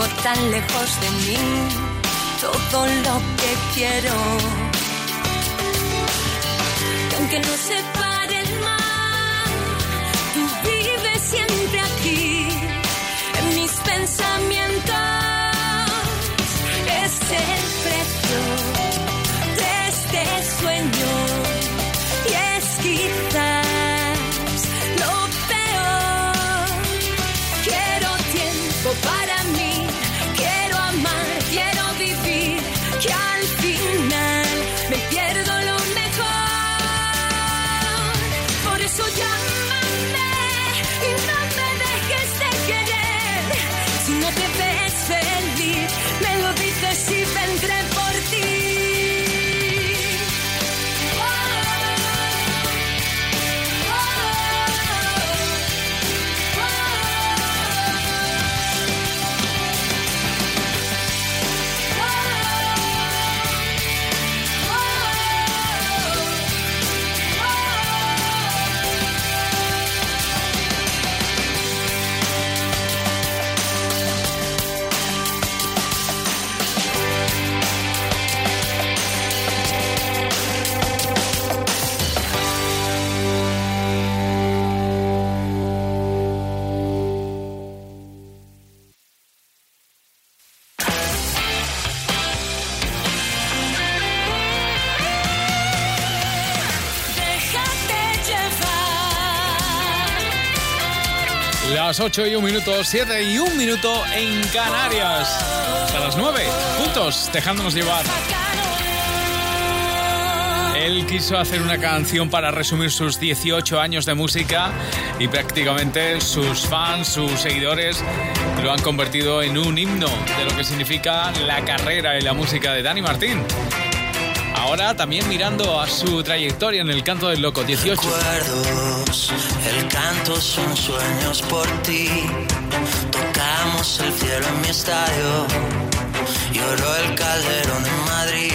Tan lejos de mí, todo lo que quiero. Y aunque no separe el mar, tú vives siempre aquí, en mis pensamientos. Es el precio Las 8 y un minuto, 7 y un minuto en Canarias. A las 9, juntos, dejándonos llevar. Él quiso hacer una canción para resumir sus 18 años de música y prácticamente sus fans, sus seguidores, lo han convertido en un himno de lo que significa la carrera y la música de Dani Martín. Ahora también mirando a su trayectoria en el canto del loco, 18. recuerdos, el canto son sueños por ti. Tocamos el cielo en mi estadio, lloró el calderón en Madrid.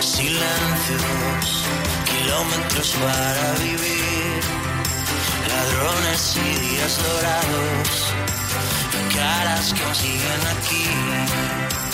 Silencios, kilómetros para vivir, ladrones y días dorados, caras que aún siguen aquí.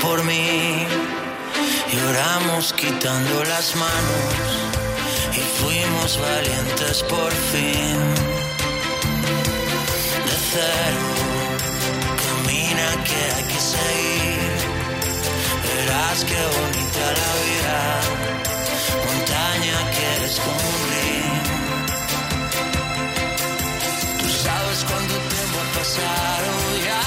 Por mí. Lloramos quitando las manos y fuimos valientes por fin. De cero camina que hay que seguir. Verás qué bonita la vida, montaña que eres cumplir. Tú sabes cuánto tiempo ha pasado ya,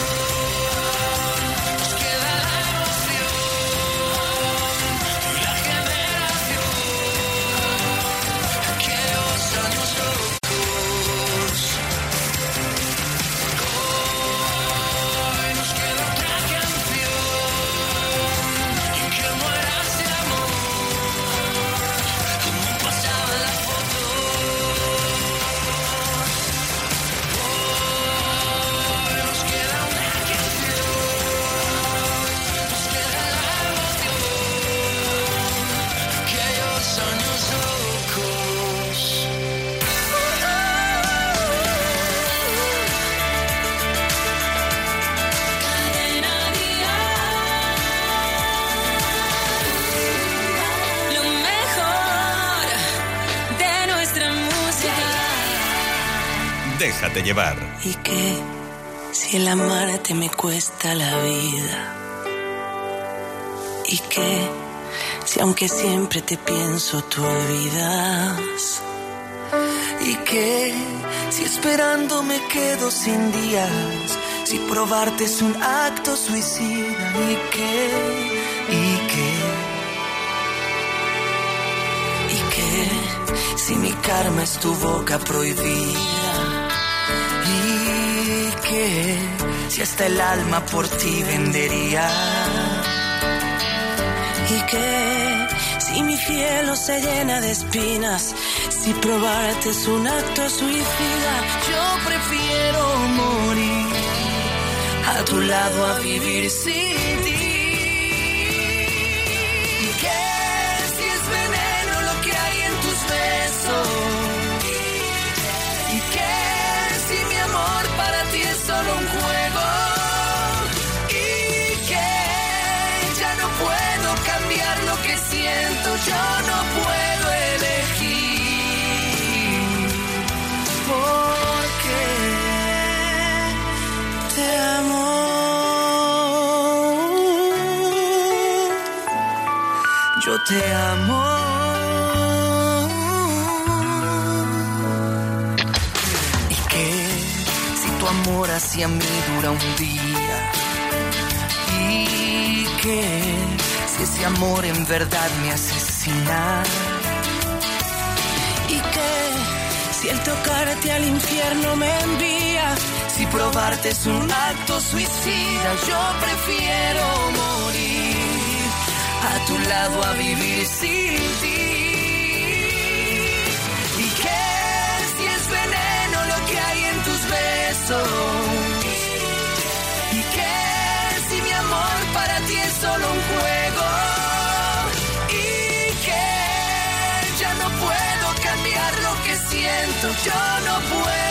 Déjate llevar. ¿Y qué si el amarte me cuesta la vida? ¿Y qué si aunque siempre te pienso tú olvidas? ¿Y qué si esperando me quedo sin días? Si probarte es un acto suicida. ¿Y qué? ¿Y qué? ¿Y qué si mi karma es tu boca prohibida? ¿Y qué si hasta el alma por ti vendería? ¿Y qué si mi cielo se llena de espinas? Si probarte es un acto suicida, yo prefiero morir a tu lado a vivir sin ti. Yo no puedo elegir. Porque te amo. Yo te amo. ¿Y qué si tu amor hacia mí dura un día? ¿Y qué si ese amor en verdad me ¿Y qué si el tocarte al infierno me envía? Si probarte es un acto suicida, yo prefiero morir a tu lado a vivir sin ti. ¿Y qué si es veneno lo que hay en tus besos? ¿Y qué si mi amor para ti es solo un juego? Yo no puedo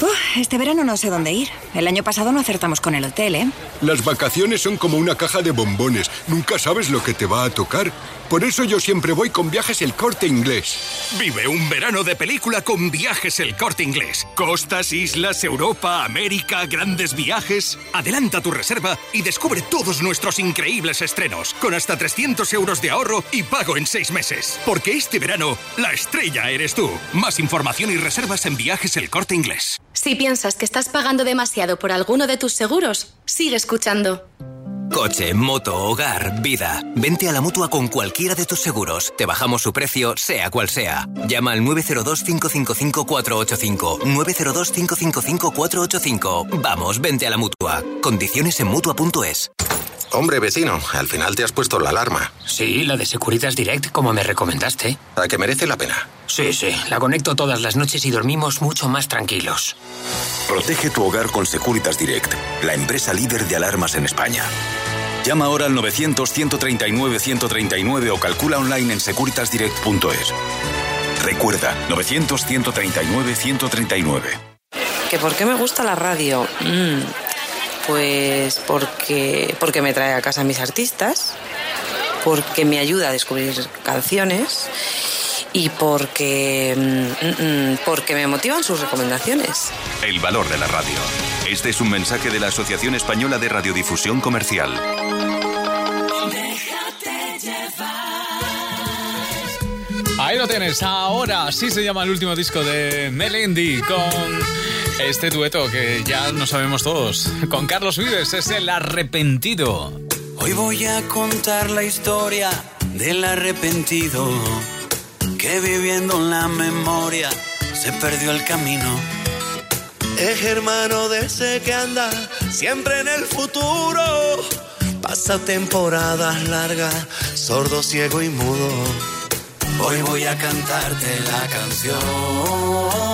Uf, este verano no sé dónde ir. El año pasado no acertamos con el hotel, ¿eh? Las vacaciones son como una caja de bombones. Nunca sabes lo que te va a tocar. Por eso yo siempre voy con viajes el corte inglés. Vive un verano de película con viajes el corte inglés. Costas, islas, Europa, América, grandes viajes. Adelanta tu reserva y descubre todos nuestros increíbles estrenos, con hasta 300 euros de ahorro y pago en seis meses. Porque este verano, la estrella eres tú. Más información y reservas en viajes el corte inglés. Si piensas que estás pagando demasiado por alguno de tus seguros, sigue escuchando. Coche, moto, hogar, vida. Vente a la mutua con cualquiera de tus seguros. Te bajamos su precio, sea cual sea. Llama al 902-555-485. 902-555-485. Vamos, vente a la mutua. Condiciones en mutua.es. Hombre, vecino, al final te has puesto la alarma. Sí, la de Securitas Direct, como me recomendaste. ¿A que merece la pena? Sí, sí, la conecto todas las noches y dormimos mucho más tranquilos. Protege tu hogar con Securitas Direct, la empresa líder de alarmas en España. Llama ahora al 900-139-139 o calcula online en securitasdirect.es. Recuerda, 900-139-139. ¿Que por qué me gusta la radio? Mm, pues porque, porque me trae a casa mis artistas, porque me ayuda a descubrir canciones y porque, mm, mm, porque me motivan sus recomendaciones. El valor de la radio. Este es un mensaje de la Asociación Española de Radiodifusión Comercial. Ahí lo tienes, ahora sí se llama el último disco de Melendi con este dueto que ya no sabemos todos. Con Carlos Vives es el arrepentido. Hoy voy a contar la historia del arrepentido que viviendo en la memoria se perdió el camino. Es hermano de ese que anda siempre en el futuro. Pasa temporadas largas, sordo, ciego y mudo. Hoy voy a cantarte la canción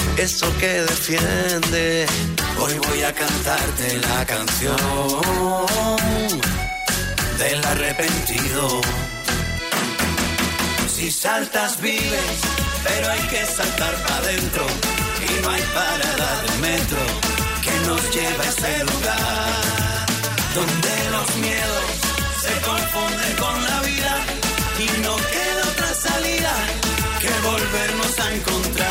eso que defiende. Hoy voy a cantarte la canción del arrepentido. Si saltas vives, pero hay que saltar para adentro y no hay parada de metro que nos lleve a ese lugar donde los miedos se confunden con la vida y no queda otra salida que volvernos a encontrar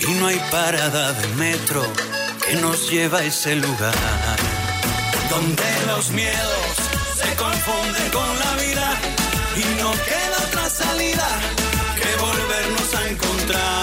Y no hay parada de metro que nos lleva a ese lugar. Donde los miedos se confunden con la vida y no queda otra salida que volvernos a encontrar.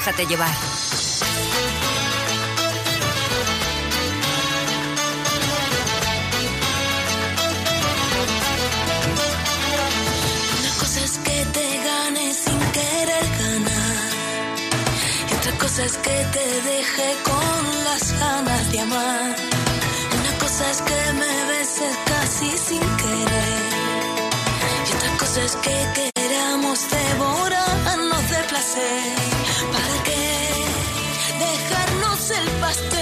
Déjate llevar. Una cosa es que te ganes sin querer ganar. Y otra cosa es que te deje con las ganas de amar. Una cosa es que me beses casi sin querer. Y otra cosa es que queramos devorarnos de placer. ¿Para qué dejarnos el pastel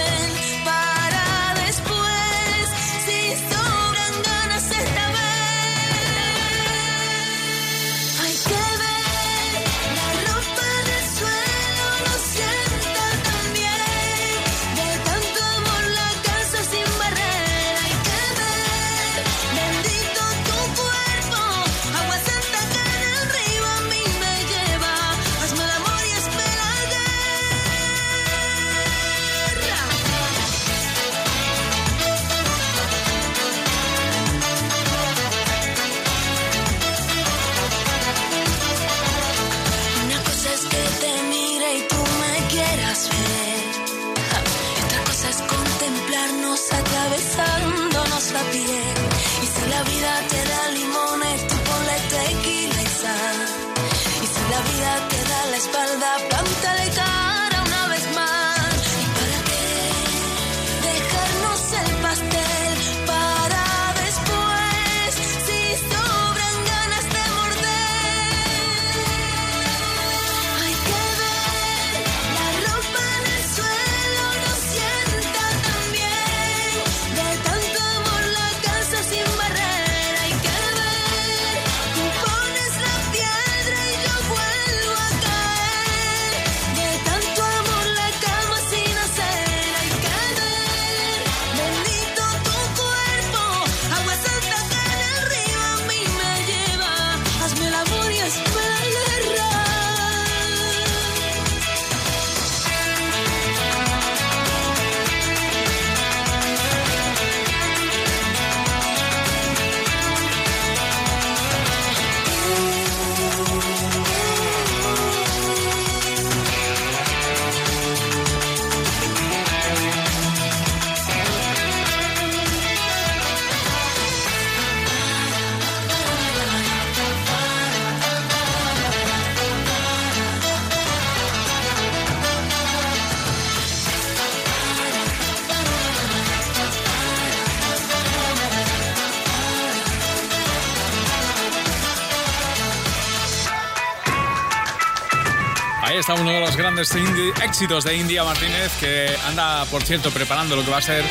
está uno de los grandes indi- éxitos de India Martínez que anda, por cierto, preparando lo que va a ser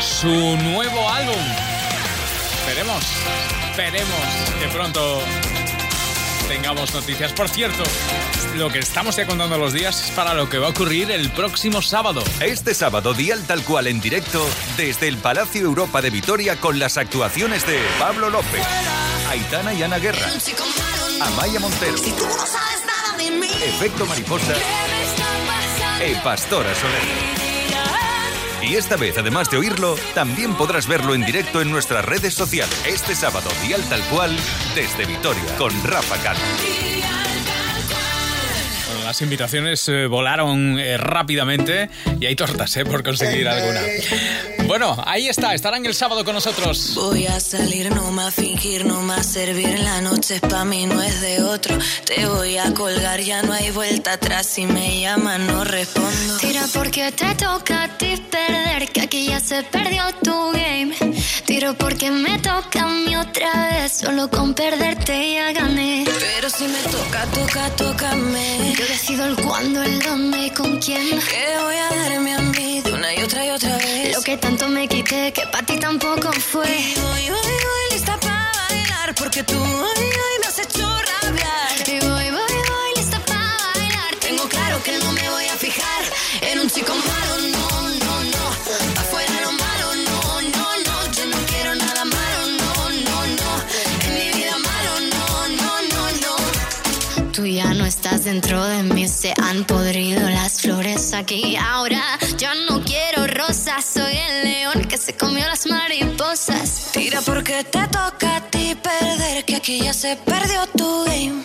su nuevo álbum. Esperemos, esperemos que pronto tengamos noticias. Por cierto, lo que estamos ya contando los días es para lo que va a ocurrir el próximo sábado. Este sábado, Dial Tal Cual en directo desde el Palacio Europa de Vitoria con las actuaciones de Pablo López, Aitana y Ana Guerra, Amaya Montero, Efecto Mariposa e Pastora Soler. Y esta vez, además de oírlo, también podrás verlo en directo en nuestras redes sociales. Este sábado, Dial Tal Cual desde Vitoria con Rafa Cano. Las invitaciones eh, volaron eh, rápidamente y hay tortas eh, por conseguir alguna. Bueno, ahí está, estarán el sábado con nosotros. Voy a salir, no más fingir, no más servir. La noche es pa' mí, no es de otro. Te voy a colgar, ya no hay vuelta atrás. Si me llaman, no respondo. Tira porque te toca a ti perder, que aquí ya se perdió tu game. Tiro porque me toca a mí otra vez, solo con perderte ya gané. Pero si me toca, toca, tócame. Yo decido el cuándo, el dónde y con quién. Que voy a darme a mí de una y otra y otra vez. Lo que tanto me quité, que para ti tampoco fue. Y voy, voy, voy lista para bailar, porque tú hoy, hoy me has hecho rabiar. Y voy, voy, dentro de mí, se han podrido las flores aquí. Ahora yo no quiero rosas, soy el león que se comió las mariposas. Tira porque te toca a ti perder, que aquí ya se perdió tu game.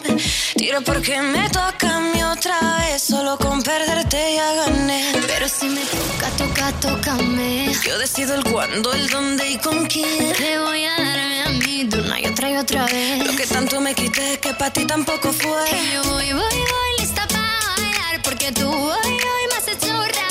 Tira porque me toca a mí otra vez, solo con perderte ya gané. Pero si me toca, toca, tócame. Yo decido el cuándo, el dónde y con quién. Te voy a darme a mí de una y otra y otra vez. Lo que tanto me quité que para ti tampoco fue. Y yo voy, voy, voy lista para bailar, porque tú hoy, hoy me has hecho rabiar.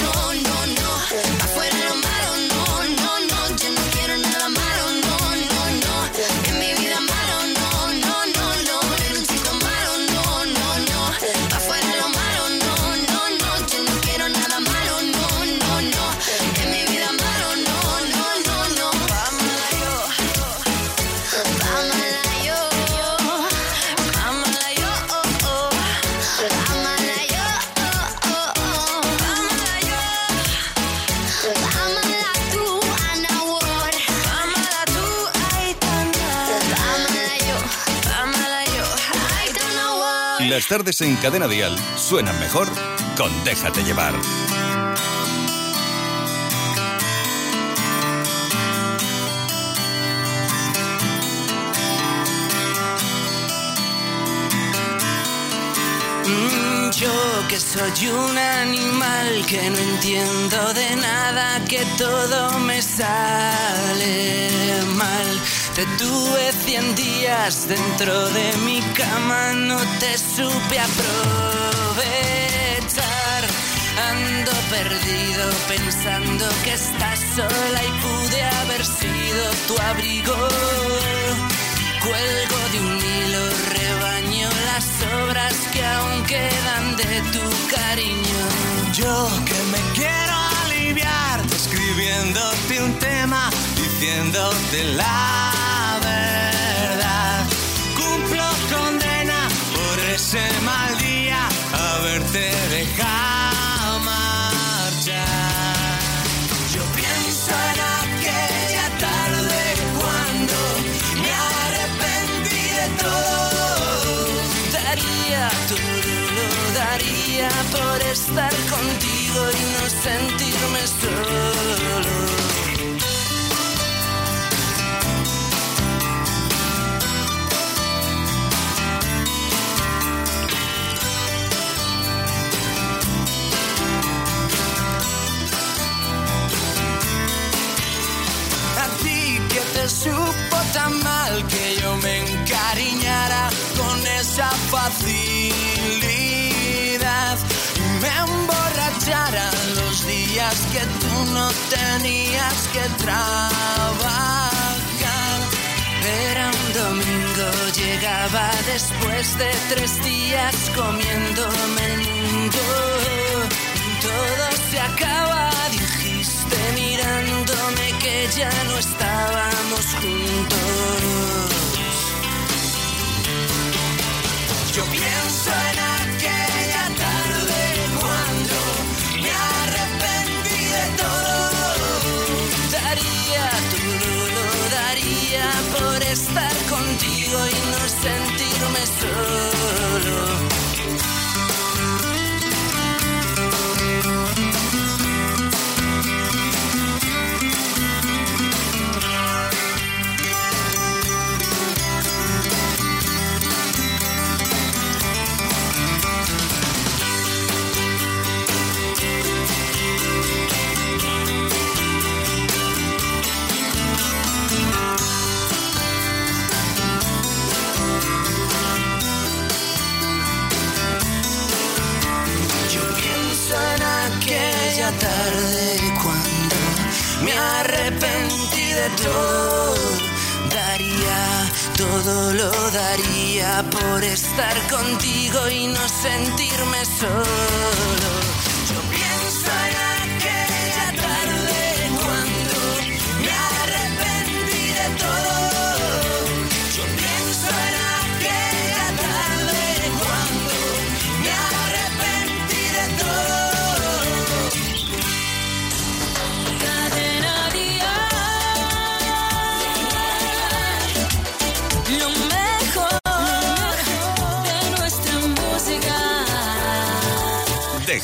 no, tardes en Cadena Dial suenan mejor con Déjate llevar. Mm, yo que soy un animal que no entiendo de nada, que todo me sale mal. Te tuve cien días dentro de mi cama, no te supe aprovechar. Ando perdido pensando que estás sola y pude haber sido tu abrigo. Cuelgo de un hilo, rebaño las obras que aún quedan de tu cariño. Yo que me quiero aliviar, escribiéndote un tema, diciéndote la ese mal día, haberte dejado marchar. Yo pienso en aquella tarde cuando me arrepentí de todo. Daría todo, lo daría por estar contigo y no sentirme solo. Facilidad y me emborrachara los días que tú no tenías que trabajar. Era un domingo, llegaba después de tres días comiéndome el mundo. Todo se acaba, dijiste mirándome que ya no estábamos juntos. Yo pienso en tarde cuando Me arrepentí de todo. Daría, todo lo daría por estar contigo y no sentirme solo.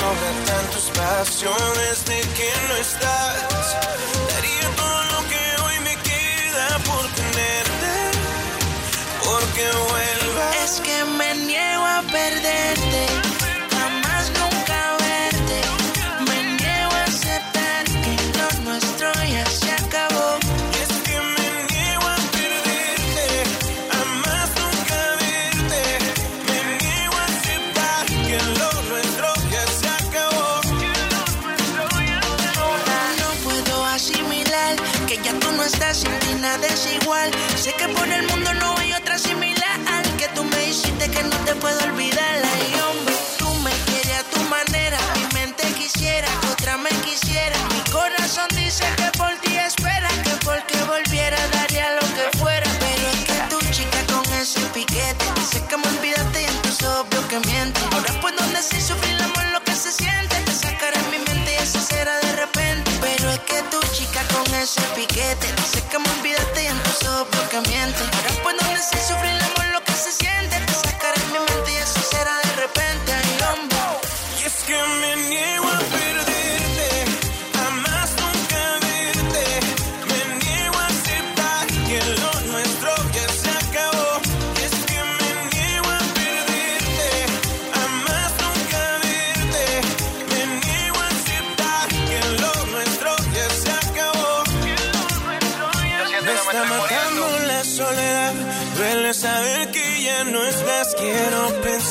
Sobra tanto espacio desde que no estás. Daría todo lo que hoy me queda por tenerte, porque vuelvas. Es que me niego a perderte,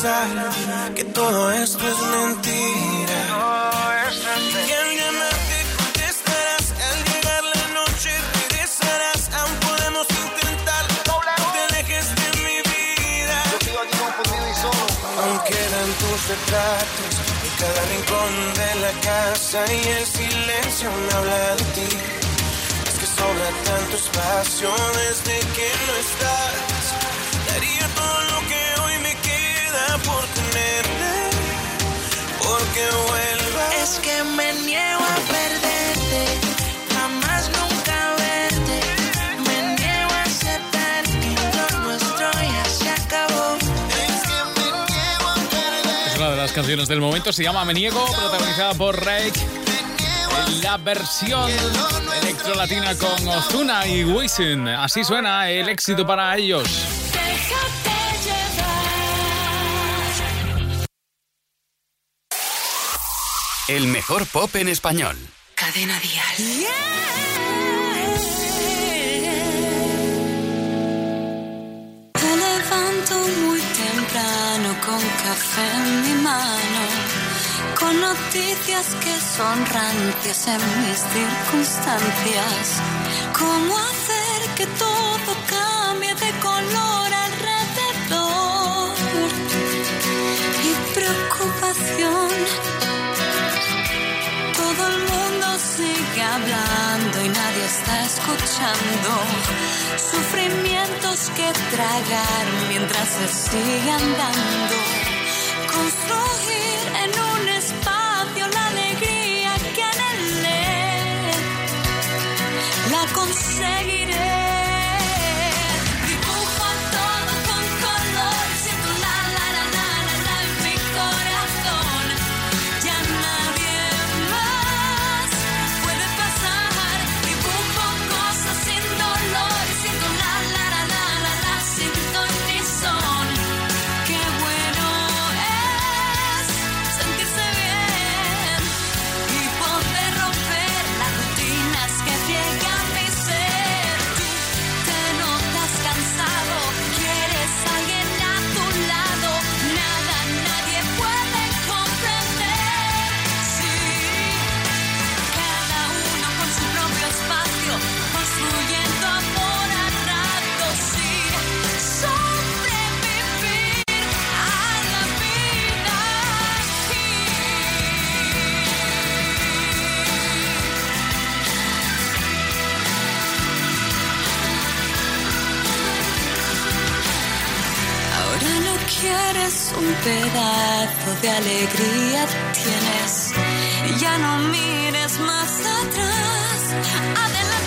pensar que todo esto es mentira. Y al llamarte contestarás. Al llegar la noche regresarás. Aún podemos intentar. No te alejes de mi vida. Aún quedan tus retratos. En cada rincón de la casa. Y el silencio me habla de ti. Es que sobra tanto espacio desde que no estás. Tenerte, porque vuelvas. Es que me niego a perderte, jamás nunca verte. Me niego a aceptar que lo nuestro ya se acabó. Es que me niego a perder. Es una de las canciones del momento, se llama Me Niego, protagonizada por Rake. En la versión electrolatina con Ozuna y Wisin. Así suena el éxito para ellos. El mejor pop en español. Cadena Dial. Me levanto muy temprano con café en mi mano, con noticias que son rancias en mis circunstancias. ¿Cómo hacer que todo cambie y nadie está escuchando. Sufrimientos que tragar mientras se sigue andando. Construir en un un pedazo de alegría, tienes. Ya no mires más atrás. Adelante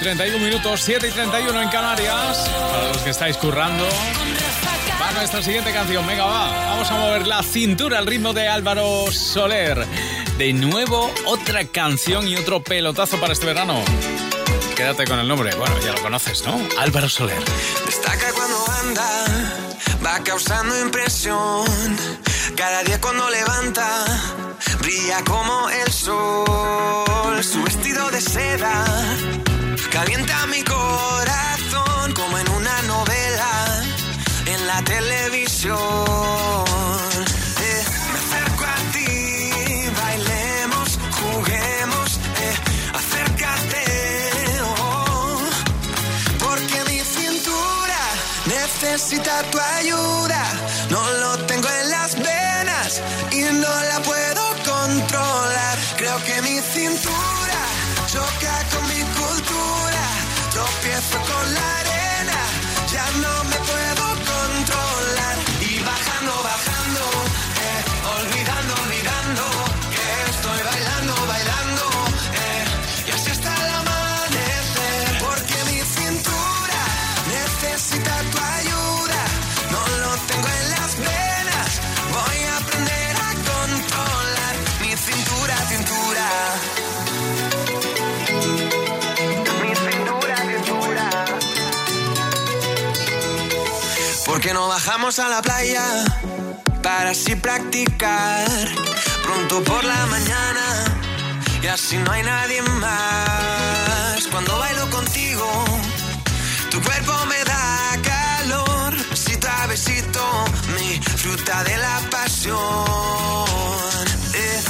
31 minutos, 7 y 31 en Canarias. Para los que estáis currando. Va nuestra siguiente canción. Venga, va. Vamos a mover la cintura al ritmo de Álvaro Soler. De nuevo, otra canción y otro pelotazo para este verano. Quédate con el nombre. Bueno, ya lo conoces, ¿no? Álvaro Soler. Destaca cuando anda, va causando impresión. Cada día cuando levanta, brilla como el sol. Su vestido de seda Calienta mi corazón como en una novela en la televisión. Eh, me acerco a ti, bailemos, juguemos, eh, acércate. Oh. Porque mi cintura necesita tu ayuda. Bajamos a la playa para así practicar? Pronto por la mañana y así no hay nadie más. Cuando bailo contigo, tu cuerpo me da calor. Besito a besito, mi fruta de la pasión. Eh,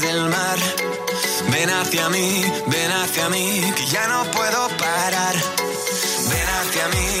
del mar. Ven hacia mí, ven hacia mí, que ya no puedo parar. Ven hacia mí,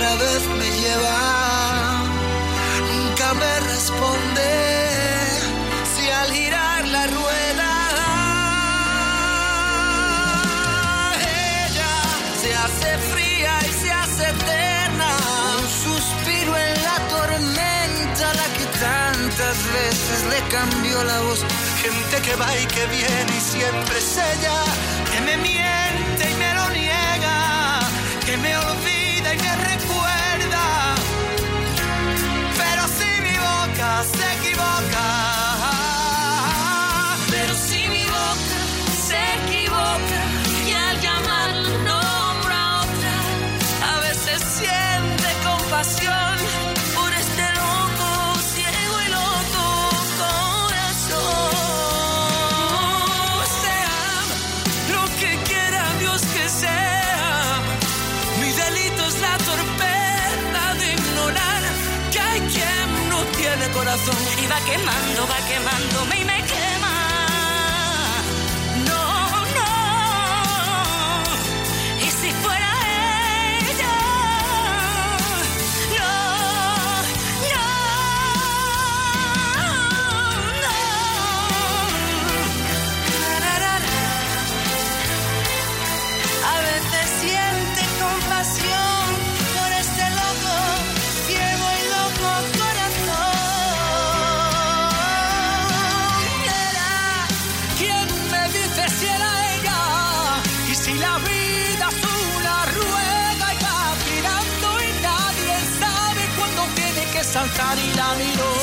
otra vez me lleva. Nunca me responde si al girar la rueda ella se hace fría y se hace eterna. Un suspiro en la tormenta, la que tantas veces le cambió la voz. Gente que va y que viene y siempre es ella que me miente y me lo niega, que me olvida me quemando, va quemándome y me quema. Tiene que saltar y la miró.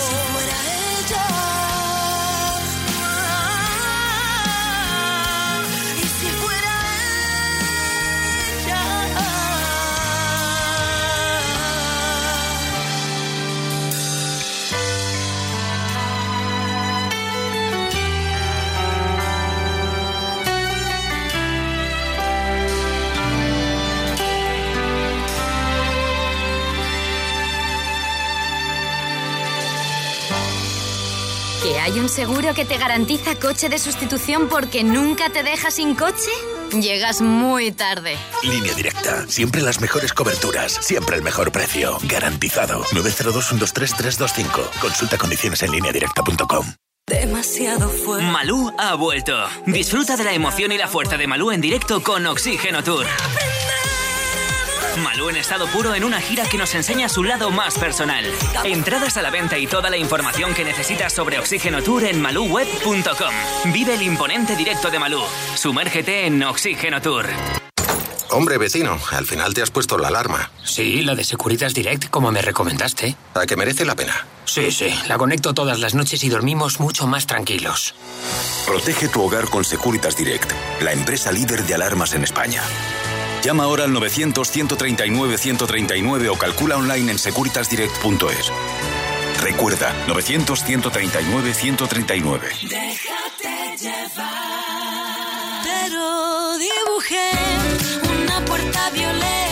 Hay un seguro que te garantiza coche de sustitución porque nunca te deja sin coche? Llegas muy tarde. Línea directa. Siempre las mejores coberturas. Siempre el mejor precio. Garantizado. 902-123-325. Consulta condiciones en lineadirecta.com. Demasiado fuerte. Malú ha vuelto. Disfruta de la emoción y la fuerza de Malú en directo con Oxígeno Tour. Malú en estado puro en una gira que nos enseña su lado más personal. Entradas a la venta y toda la información que necesitas sobre Oxígeno Tour en maluweb.com. Vive el imponente directo de Malú. Sumérgete en Oxígeno Tour. Hombre, vecino, al final te has puesto la alarma. Sí, la de Securitas Direct, como me recomendaste. ¿A que merece la pena? Sí, sí, la conecto todas las noches y dormimos mucho más tranquilos. Protege tu hogar con Securitas Direct, la empresa líder de alarmas en España. Llama ahora al 900-139-139 o calcula online en securitasdirect.es. Recuerda, 900-139-139. Déjate llevar. Pero dibujé una puerta violeta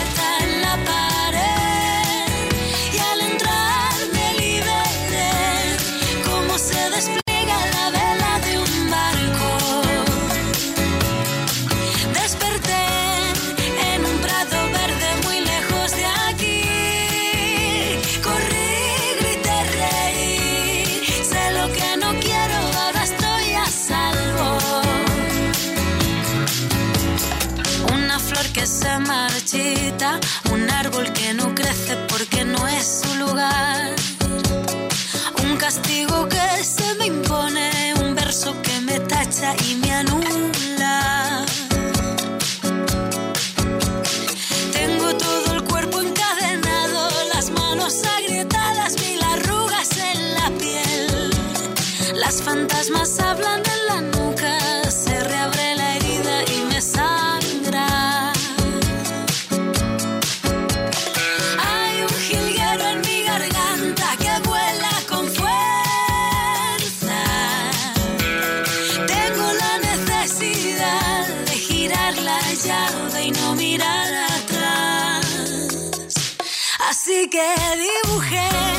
que dibujé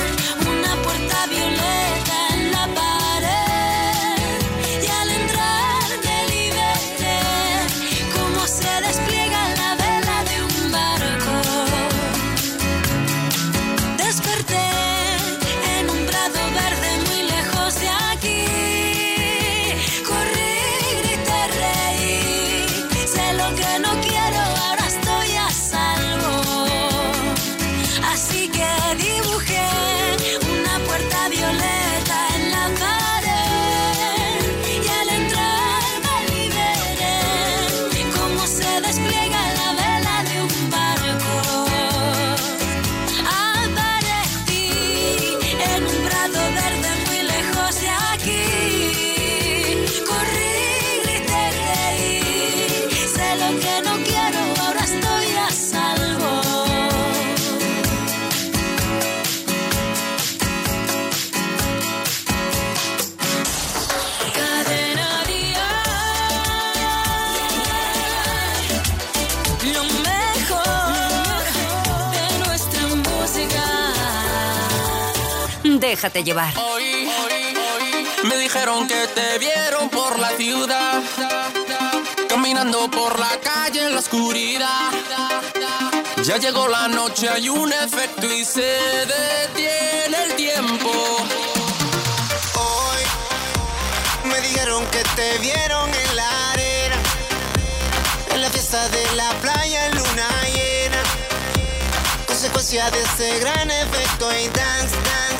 Déjate llevar. Hoy, hoy, hoy, me dijeron que te vieron por la ciudad. Caminando por la calle en la oscuridad. Ya llegó la noche, hay un efecto y se detiene el tiempo. Hoy me dijeron que te vieron en la arena. En la fiesta de la playa en luna llena. Consecuencia de ese gran efecto y dance, dance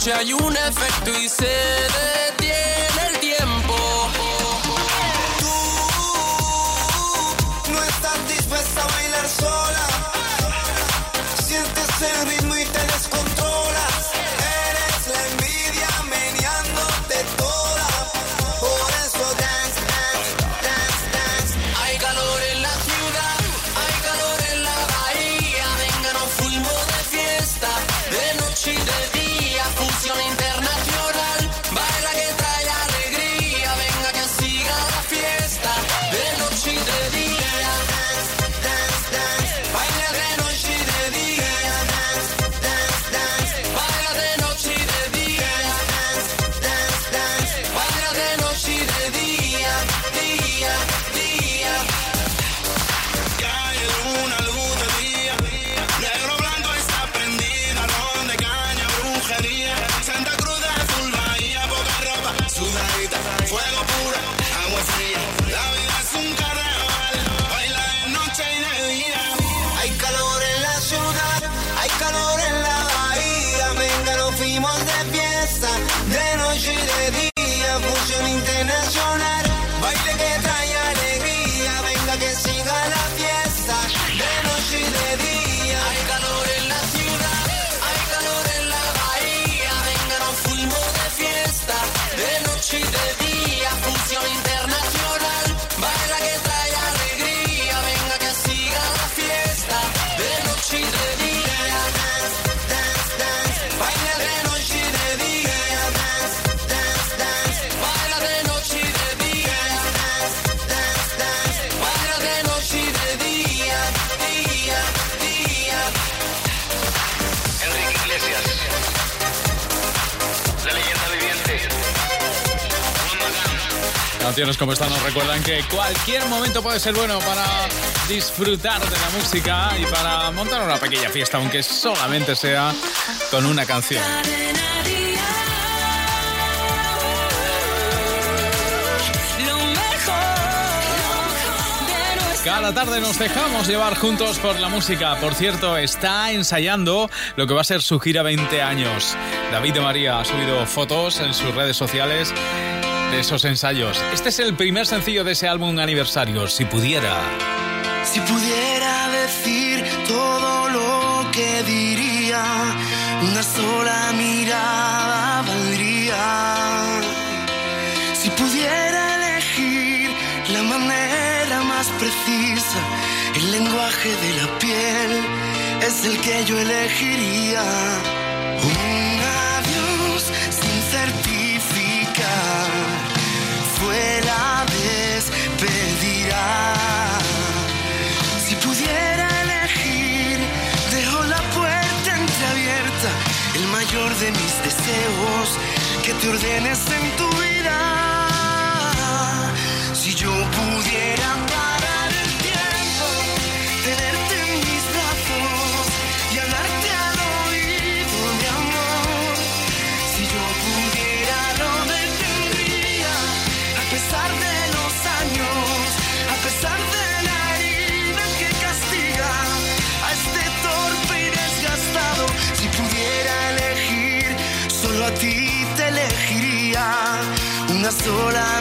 noche hay un efecto y se canciones como esta nos recuerdan que cualquier momento puede ser bueno para disfrutar de la música y para montar una pequeña fiesta, aunque solamente sea con una canción. Cada tarde nos dejamos llevar juntos por la música. Por cierto, está ensayando lo que va a ser su gira 20 años. David de María ha subido fotos en sus redes sociales esos ensayos. Este es el primer sencillo de ese álbum aniversario, si pudiera. Si pudiera decir todo lo que diría, una sola mirada valdría. Si pudiera elegir la manera más precisa, el lenguaje de la piel es el que yo elegiría. de mis deseos, que te ordenes en tu vida. Si yo pudiera sola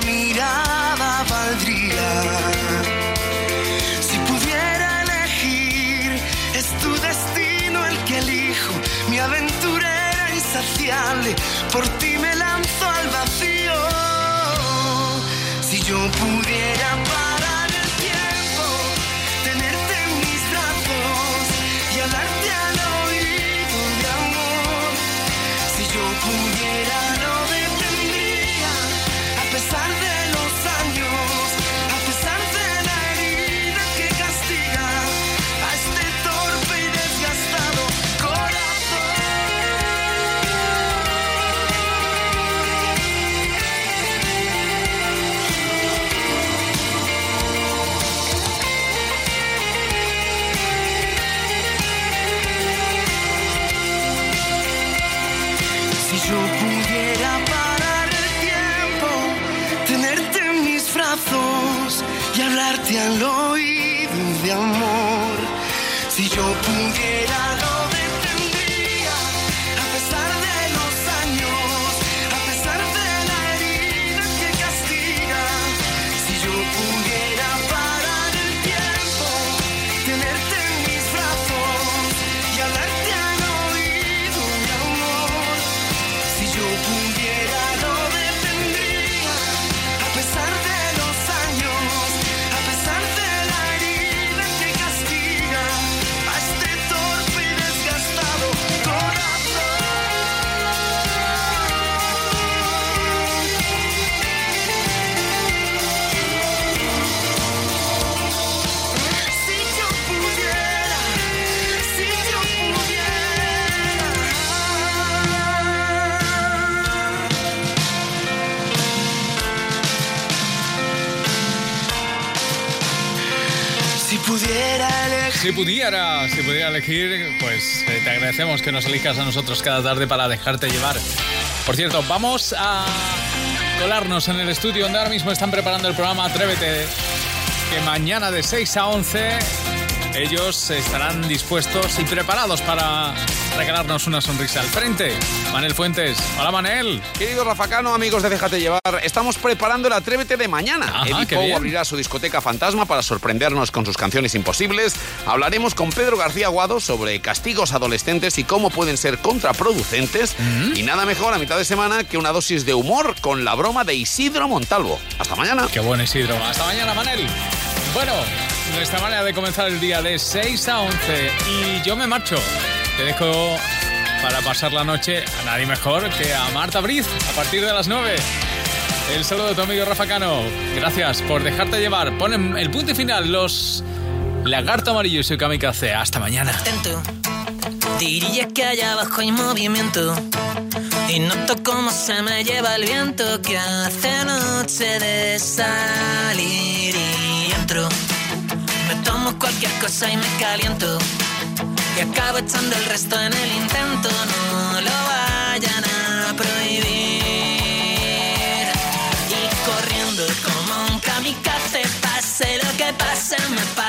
pudiera, si pudiera elegir, pues eh, te agradecemos que nos elijas a nosotros cada tarde para dejarte llevar. Por cierto, vamos a colarnos en el estudio donde ahora mismo están preparando el programa Atrévete, que mañana de 6 a 11 ellos estarán dispuestos y preparados para regalarnos una sonrisa al frente. Manel Fuentes. Hola, Manel. Querido Rafacano, amigos de Déjate Llevar, estamos preparando el Atrévete de mañana. Eddie abrirá su discoteca fantasma para sorprendernos con sus canciones imposibles. Hablaremos con Pedro García Aguado sobre castigos adolescentes y cómo pueden ser contraproducentes. Y nada mejor a mitad de semana que una dosis de humor con la broma de Isidro Montalvo. Hasta mañana. Qué bueno, Isidro. Hasta mañana, Manel. Bueno, nuestra manera de comenzar el día de 6 a 11. Y yo me marcho. Te dejo para pasar la noche a nadie mejor que a Marta Briz a partir de las 9. El saludo de tu amigo Rafa Cano. Gracias por dejarte llevar. Ponen el punto y final los Lagarto Amarillo y su kamikaze. Hasta mañana. Atento. Diría que allá abajo hay movimiento. Y noto cómo se me lleva el viento que hace noche de salir y entro. Me tomo cualquier cosa y me caliento. Y acabo echando el resto en el intento. No lo vayan a prohibir. Y corriendo como un kamikaze, pase lo que pase, me parto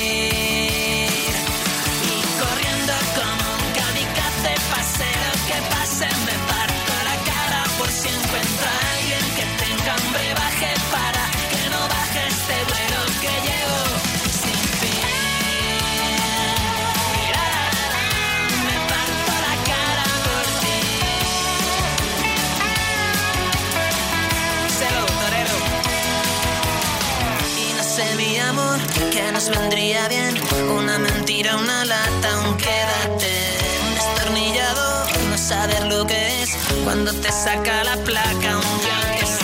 nos vendría bien. Una mentira, una lata, un quédate, un destornillador, no saber lo que es cuando te saca la placa, un que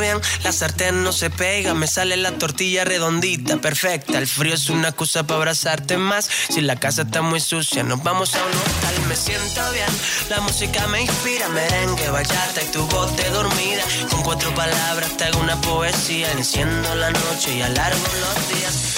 bien, la sartén no se pega, me sale la tortilla redondita, perfecta. El frío es una excusa para abrazarte más. Si la casa está muy sucia, nos vamos a un hotel. Me siento bien, la música me inspira, merengue, bachata y tu voz dormida. Con cuatro palabras te hago una poesía, enciendo la noche y alargo los días.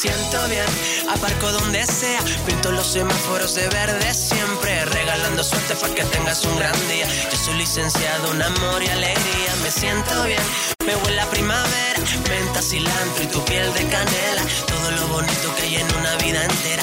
siento bien, aparco donde sea, pinto los semáforos de verde siempre, regalando suerte para que tengas un gran día. Yo soy licenciado en amor y alegría, me siento bien, me huele a primavera, menta, cilantro y tu piel de canela, todo lo bonito que hay en una vida entera,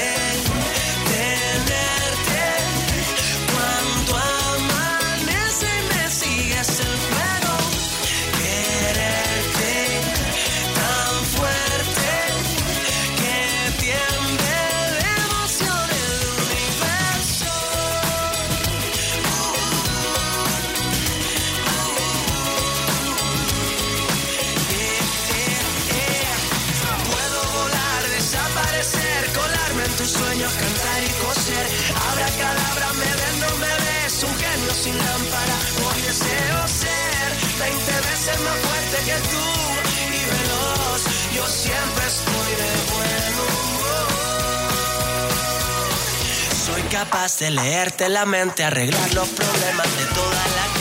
20 veces más fuerte que tú y veloz. Yo siempre estoy de buen humor. Soy capaz de leerte la mente, arreglar los problemas de toda la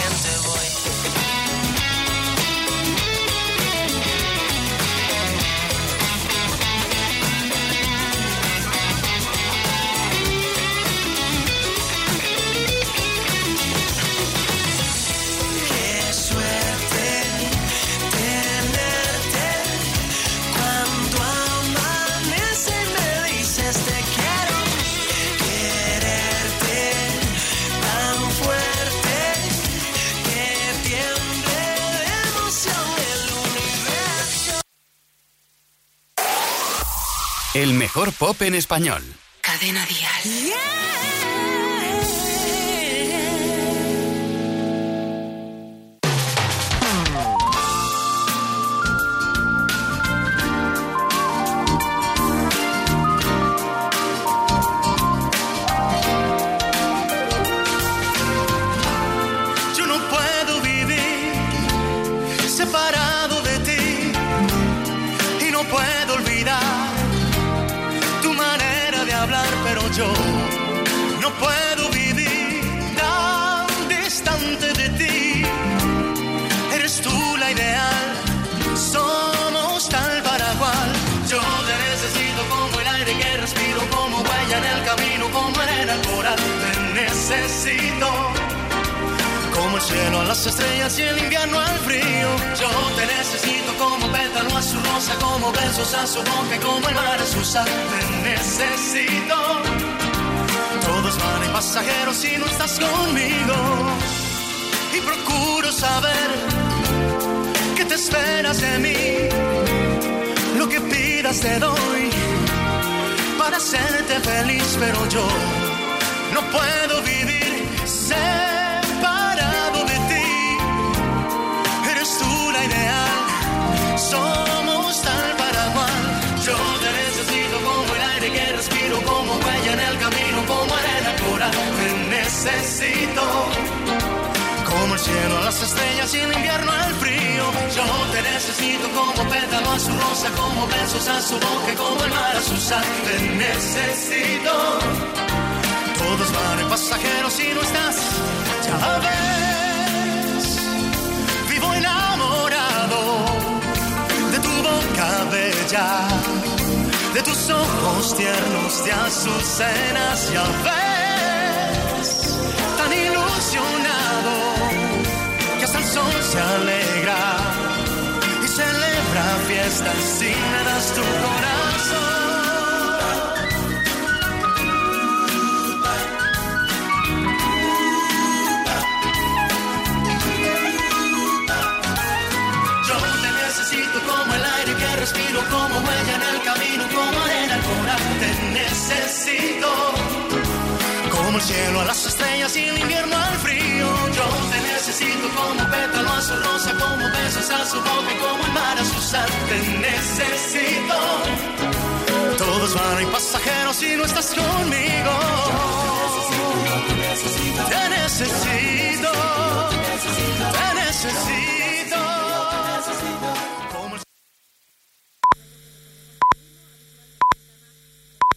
mejor pop en español. Cadena Dial. Yo el cielo a las estrellas y el invierno al frío. Yo te necesito como pétalo a su rosa, como besos a su boca, como el mar a su sal. Te necesito. Todos van en pasajeros si no estás conmigo. Y procuro saber qué te esperas de mí. Lo que pidas te doy para hacerte feliz, pero yo no puedo vivir las estrellas y el invierno al frío. Yo te necesito como pétalo a su rosa, como besos a su boca, como el mar a su sal. Te necesito. Todos van en pasajeros si no estás, ya ves. Vivo enamorado de tu boca bella, de tus ojos tiernos de azucenas, ya ves. Tan ilusionado sol se alegra y celebra fiestas si me das tu corazón. Respiro, como huella en el camino, como arena al coral. Te necesito como el cielo a las estrellas y el invierno al frío. Yo te necesito como pétalo a su rosa, como besos a su boca y como el mar a su sal. Te necesito. Todos van en pasajeros si no estás conmigo. Te necesito. Te necesito.